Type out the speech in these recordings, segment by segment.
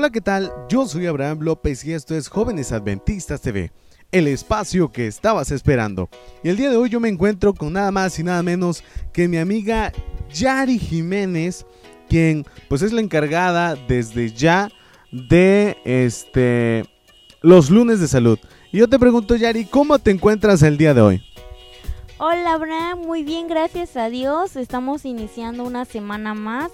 Hola, ¿qué tal? Yo soy Abraham López y esto es Jóvenes Adventistas TV, el espacio que estabas esperando. Y el día de hoy yo me encuentro con nada más y nada menos que mi amiga Yari Jiménez, quien pues es la encargada desde ya de este los lunes de salud. Y yo te pregunto, Yari, ¿cómo te encuentras el día de hoy? Hola, Abraham, muy bien, gracias a Dios. Estamos iniciando una semana más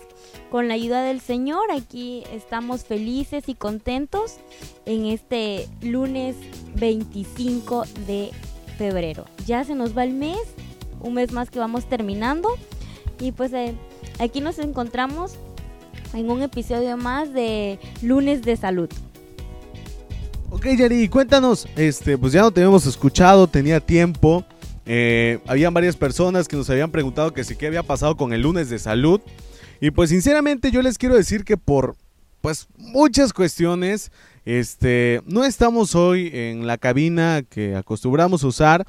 con la ayuda del Señor. Aquí estamos felices y contentos en este lunes 25 de febrero. Ya se nos va el mes, un mes más que vamos terminando. Y pues eh, aquí nos encontramos en un episodio más de lunes de salud. Ok, Yari, cuéntanos, este, pues ya no te habíamos escuchado, tenía tiempo. Eh, habían varias personas que nos habían preguntado que si qué había pasado con el lunes de salud. Y pues sinceramente yo les quiero decir que por pues muchas cuestiones este no estamos hoy en la cabina que acostumbramos usar.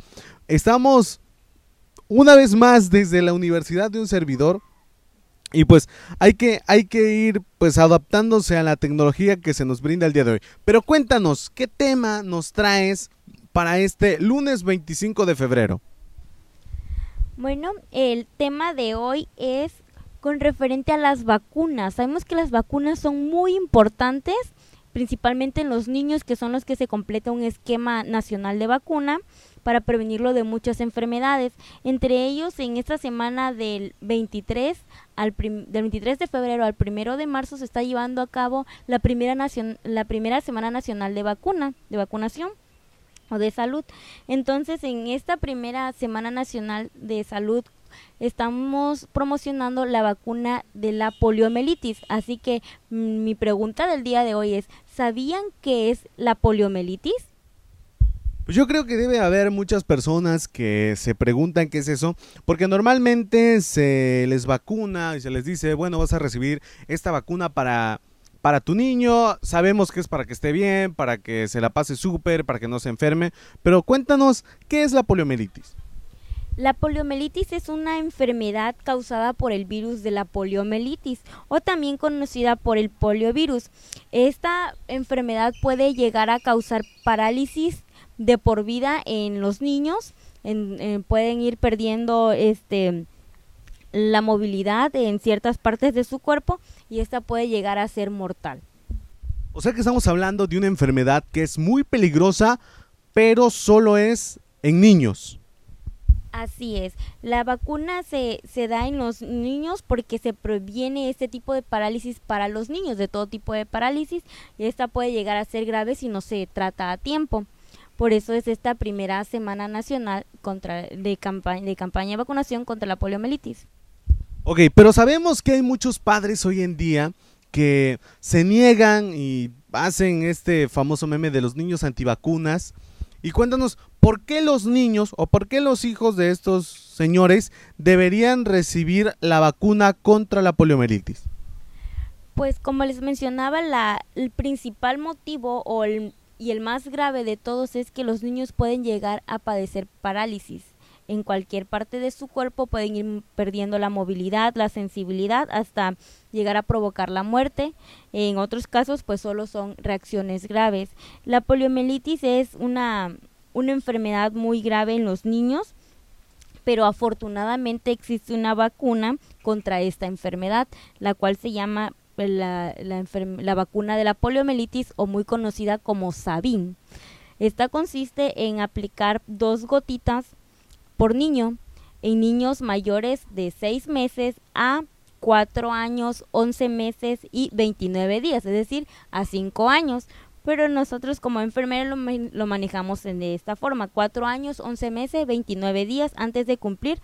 Estamos una vez más desde la universidad de un servidor y pues hay que, hay que ir pues adaptándose a la tecnología que se nos brinda el día de hoy. Pero cuéntanos, ¿qué tema nos traes para este lunes 25 de febrero? Bueno, el tema de hoy es con referente a las vacunas. Sabemos que las vacunas son muy importantes, principalmente en los niños que son los que se completa un esquema nacional de vacuna para prevenirlo de muchas enfermedades. Entre ellos, en esta semana del 23 al del 23 de febrero al 1 de marzo se está llevando a cabo la primera la primera semana nacional de vacuna, de vacunación o de salud. Entonces, en esta primera Semana Nacional de Salud estamos promocionando la vacuna de la poliomielitis. Así que mm, mi pregunta del día de hoy es, ¿sabían qué es la poliomielitis? Pues yo creo que debe haber muchas personas que se preguntan qué es eso, porque normalmente se les vacuna y se les dice, bueno, vas a recibir esta vacuna para para tu niño, sabemos que es para que esté bien, para que se la pase súper, para que no se enferme, pero cuéntanos, ¿qué es la poliomielitis? La poliomielitis es una enfermedad causada por el virus de la poliomielitis o también conocida por el poliovirus. Esta enfermedad puede llegar a causar parálisis de por vida en los niños, pueden ir perdiendo este la movilidad en ciertas partes de su cuerpo y esta puede llegar a ser mortal. O sea que estamos hablando de una enfermedad que es muy peligrosa, pero solo es en niños. Así es, la vacuna se, se da en los niños porque se previene este tipo de parálisis para los niños, de todo tipo de parálisis, y esta puede llegar a ser grave si no se trata a tiempo. Por eso es esta primera semana nacional contra, de, de campaña de vacunación contra la poliomielitis. Ok, pero sabemos que hay muchos padres hoy en día que se niegan y hacen este famoso meme de los niños antivacunas. Y cuéntanos, ¿por qué los niños o por qué los hijos de estos señores deberían recibir la vacuna contra la poliomielitis? Pues como les mencionaba, la, el principal motivo o el, y el más grave de todos es que los niños pueden llegar a padecer parálisis en cualquier parte de su cuerpo, pueden ir perdiendo la movilidad, la sensibilidad, hasta llegar a provocar la muerte. En otros casos, pues solo son reacciones graves. La poliomielitis es una, una enfermedad muy grave en los niños, pero afortunadamente existe una vacuna contra esta enfermedad, la cual se llama la, la, la vacuna de la poliomielitis o muy conocida como Sabin. Esta consiste en aplicar dos gotitas por niño en niños mayores de 6 meses a 4 años, 11 meses y 29 días, es decir, a 5 años. Pero nosotros como enfermeros lo, manejamos de esta forma, 4 años, 11 meses, 29 días antes de cumplir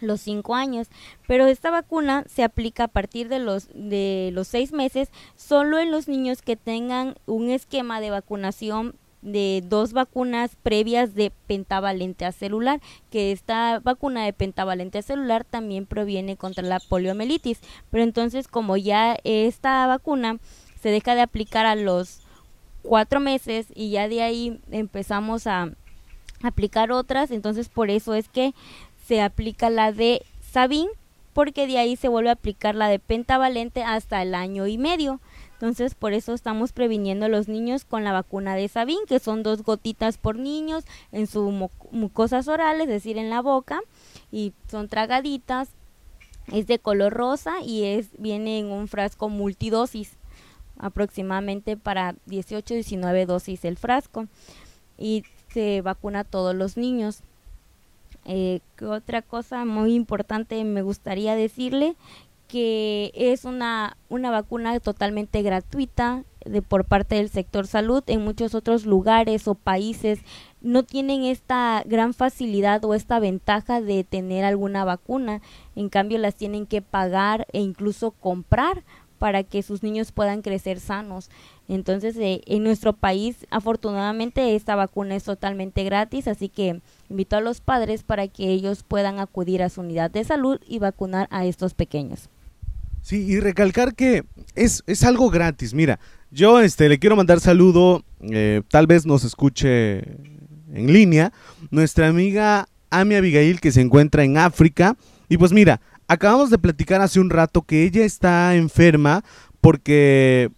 los 5 años. Pero esta vacuna se aplica a partir de los, de los 6 meses solo en los niños que tengan un esquema de vacunación de dos vacunas previas de pentavalente celular, que esta vacuna de pentavalente celular también proviene contra la poliomielitis. Pero entonces, como ya esta vacuna se deja de aplicar a los cuatro meses y ya de ahí empezamos a aplicar otras, entonces por eso es que se aplica la de Sabin, porque de ahí se vuelve a aplicar la de pentavalente hasta el año y medio. Entonces, por eso estamos previniendo a los niños con la vacuna de Sabin, que son dos gotitas por niños en sus mucosas orales, es decir, en la boca, y son tragaditas. Es de color rosa y es viene en un frasco multidosis, aproximadamente para 18-19 dosis el frasco. Y se vacuna a todos los niños. Eh, otra cosa muy importante me gustaría decirle que es una, una vacuna totalmente gratuita de, por parte del sector salud. En muchos otros lugares o países no tienen esta gran facilidad o esta ventaja de tener alguna vacuna. En cambio, las tienen que pagar e incluso comprar para que sus niños puedan crecer sanos. Entonces, eh, en nuestro país, afortunadamente, esta vacuna es totalmente gratis, así que invito a los padres para que ellos puedan acudir a su unidad de salud y vacunar a estos pequeños. Sí, y recalcar que es, es algo gratis. Mira, yo este, le quiero mandar saludo, eh, tal vez nos escuche en línea, nuestra amiga Ami Abigail que se encuentra en África. Y pues mira, acabamos de platicar hace un rato que ella está enferma porque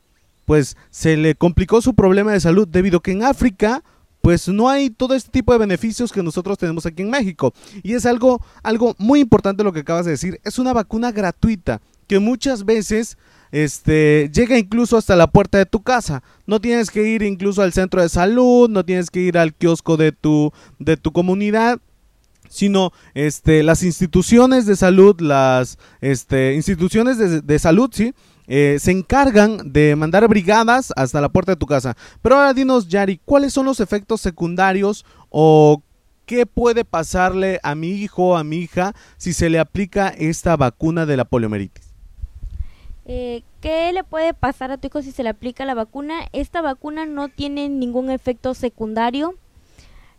pues se le complicó su problema de salud debido a que en África pues no hay todo este tipo de beneficios que nosotros tenemos aquí en México. Y es algo, algo muy importante lo que acabas de decir. Es una vacuna gratuita que muchas veces este, llega incluso hasta la puerta de tu casa. No tienes que ir incluso al centro de salud, no tienes que ir al kiosco de tu, de tu comunidad sino este, las instituciones de salud, las este, instituciones de, salud, ¿sí? Eh, se encargan de mandar brigadas hasta la puerta de tu casa. Pero ahora dinos, Yari, ¿cuáles son los efectos secundarios o qué puede pasarle a mi hijo o a mi hija si se le aplica esta vacuna de la poliomielitis? Eh, ¿Qué le puede pasar a tu hijo si se le aplica la vacuna? Esta vacuna no tiene ningún efecto secundario.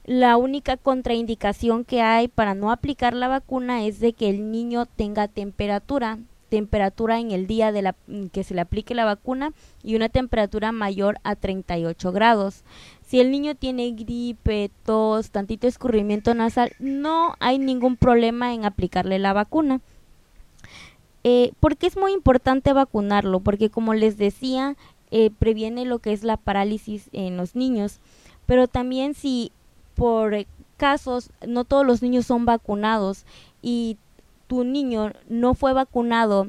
La única contraindicación que hay para no aplicar la vacuna es de que el niño tenga temperatura, temperatura en el día de la, que se le aplique la vacuna y una temperatura mayor a 38 grados. Si el niño tiene gripe, tos, tantito escurrimiento nasal, no hay ningún problema en aplicarle la vacuna. Eh, ¿Por qué es muy importante vacunarlo? Porque como les decía, eh, previene lo que es la parálisis en los niños. Pero también si por casos no todos los niños son vacunados y tu niño no fue vacunado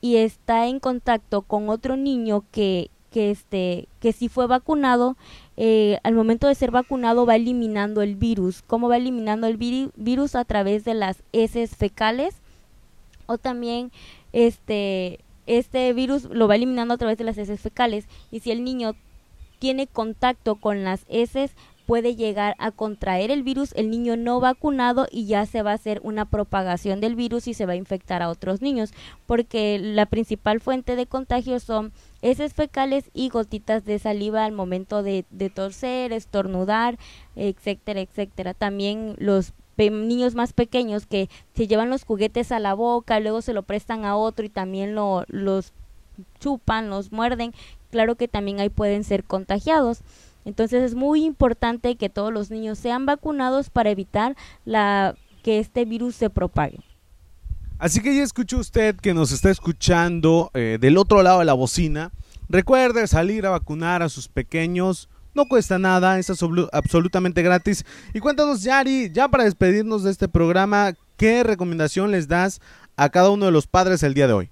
y está en contacto con otro niño que, que, este, que sí fue vacunado, eh, al momento de ser vacunado va eliminando el virus. ¿Cómo va eliminando el virus? A través de las heces fecales o también este este virus lo va eliminando a través de las heces fecales. Y si el niño tiene contacto con las heces puede llegar a contraer el virus. El niño no vacunado y ya se va a hacer una propagación del virus y se va a infectar a otros niños. Porque la principal fuente de contagio son heces fecales y gotitas de saliva al momento de, de torcer, estornudar, etcétera, etcétera. También los niños más pequeños que se llevan los juguetes a la boca, luego se lo prestan a otro y también lo, los chupan, los muerden, claro que también ahí pueden ser contagiados. Entonces es muy importante que todos los niños sean vacunados para evitar la, que este virus se propague. Así que ya escuchó usted que nos está escuchando eh, del otro lado de la bocina. Recuerde salir a vacunar a sus pequeños no cuesta nada, es absolutamente gratis. Y cuéntanos, Yari, ya para despedirnos de este programa, ¿qué recomendación les das a cada uno de los padres el día de hoy?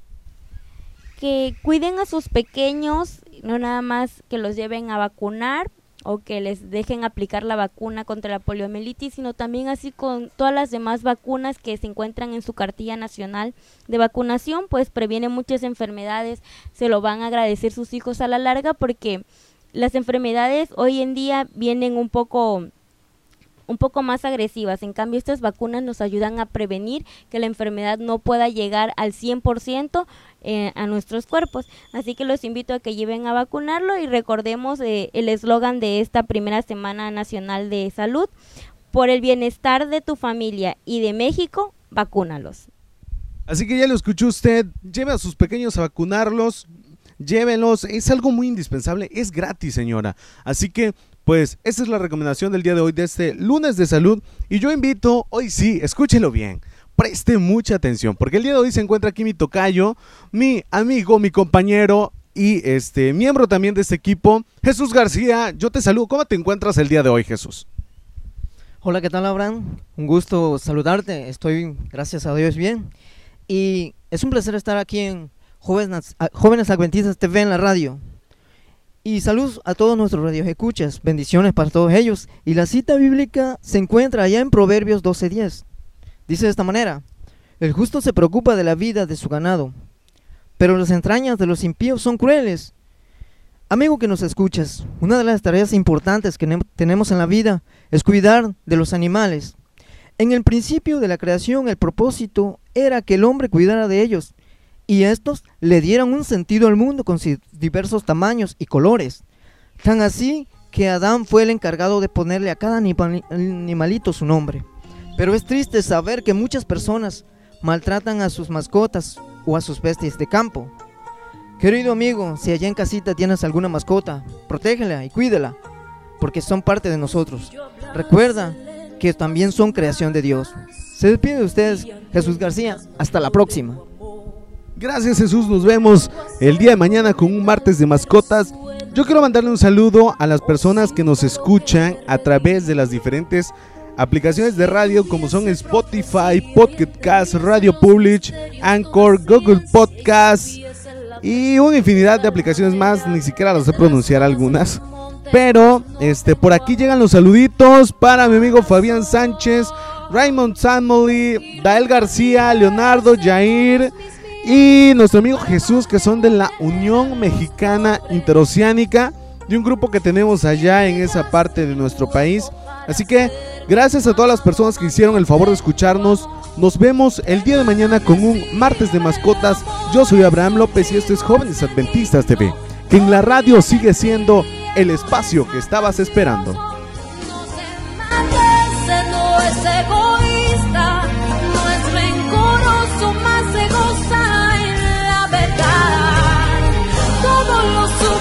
Que cuiden a sus pequeños, no nada más que los lleven a vacunar o que les dejen aplicar la vacuna contra la poliomielitis, sino también así con todas las demás vacunas que se encuentran en su cartilla nacional de vacunación, pues previene muchas enfermedades, se lo van a agradecer sus hijos a la larga porque las enfermedades hoy en día vienen un poco un poco más agresivas. En cambio, estas vacunas nos ayudan a prevenir que la enfermedad no pueda llegar al 100% eh, a nuestros cuerpos. Así que los invito a que lleven a vacunarlo y recordemos eh, el eslogan de esta primera Semana Nacional de Salud. Por el bienestar de tu familia y de México, vacúnalos. Así que ya lo escuchó usted, lleve a sus pequeños a vacunarlos, llévenlos, es algo muy indispensable, es gratis señora. Así que pues esa es la recomendación del día de hoy de este lunes de salud y yo invito, hoy sí, escúchelo bien. Preste mucha atención, porque el día de hoy se encuentra aquí mi tocayo, mi amigo, mi compañero, y este miembro también de este equipo, Jesús García. Yo te saludo. ¿Cómo te encuentras el día de hoy, Jesús? Hola, ¿qué tal, Abraham? Un gusto saludarte. Estoy, gracias a Dios, bien. Y es un placer estar aquí en Jóvenes, Jóvenes Adventistas TV en la radio. Y saludos a todos nuestros radios escuchas. Bendiciones para todos ellos. Y la cita bíblica se encuentra allá en Proverbios 12:10. Dice de esta manera: El justo se preocupa de la vida de su ganado, pero las entrañas de los impíos son crueles. Amigo que nos escuchas, una de las tareas importantes que tenemos en la vida es cuidar de los animales. En el principio de la creación, el propósito era que el hombre cuidara de ellos y estos le dieran un sentido al mundo con diversos tamaños y colores. Tan así que Adán fue el encargado de ponerle a cada animalito su nombre. Pero es triste saber que muchas personas maltratan a sus mascotas o a sus bestias de campo. Querido amigo, si allá en casita tienes alguna mascota, protégela y cuídela, porque son parte de nosotros. Recuerda que también son creación de Dios. Se despide de ustedes, Jesús García. Hasta la próxima. Gracias Jesús, nos vemos el día de mañana con un martes de mascotas. Yo quiero mandarle un saludo a las personas que nos escuchan a través de las diferentes aplicaciones de radio como son Spotify, Podcast, Radio Public, Anchor, Google Podcast y una infinidad de aplicaciones más, ni siquiera las sé pronunciar algunas. Pero este por aquí llegan los saluditos para mi amigo Fabián Sánchez, Raymond Samoli, Dael García, Leonardo, Jair, y nuestro amigo Jesús, que son de la Unión Mexicana Interoceánica, de un grupo que tenemos allá en esa parte de nuestro país. Así que gracias a todas las personas que hicieron el favor de escucharnos. Nos vemos el día de mañana con un martes de mascotas. Yo soy Abraham López y esto es Jóvenes Adventistas TV, que en la radio sigue siendo el espacio que estabas esperando.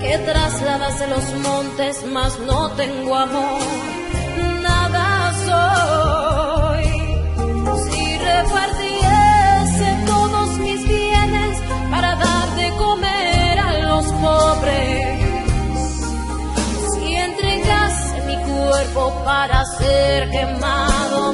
que trasladase los montes, mas no tengo amor, nada soy. Si repartiese todos mis bienes para dar de comer a los pobres, si entregase mi cuerpo para ser quemado,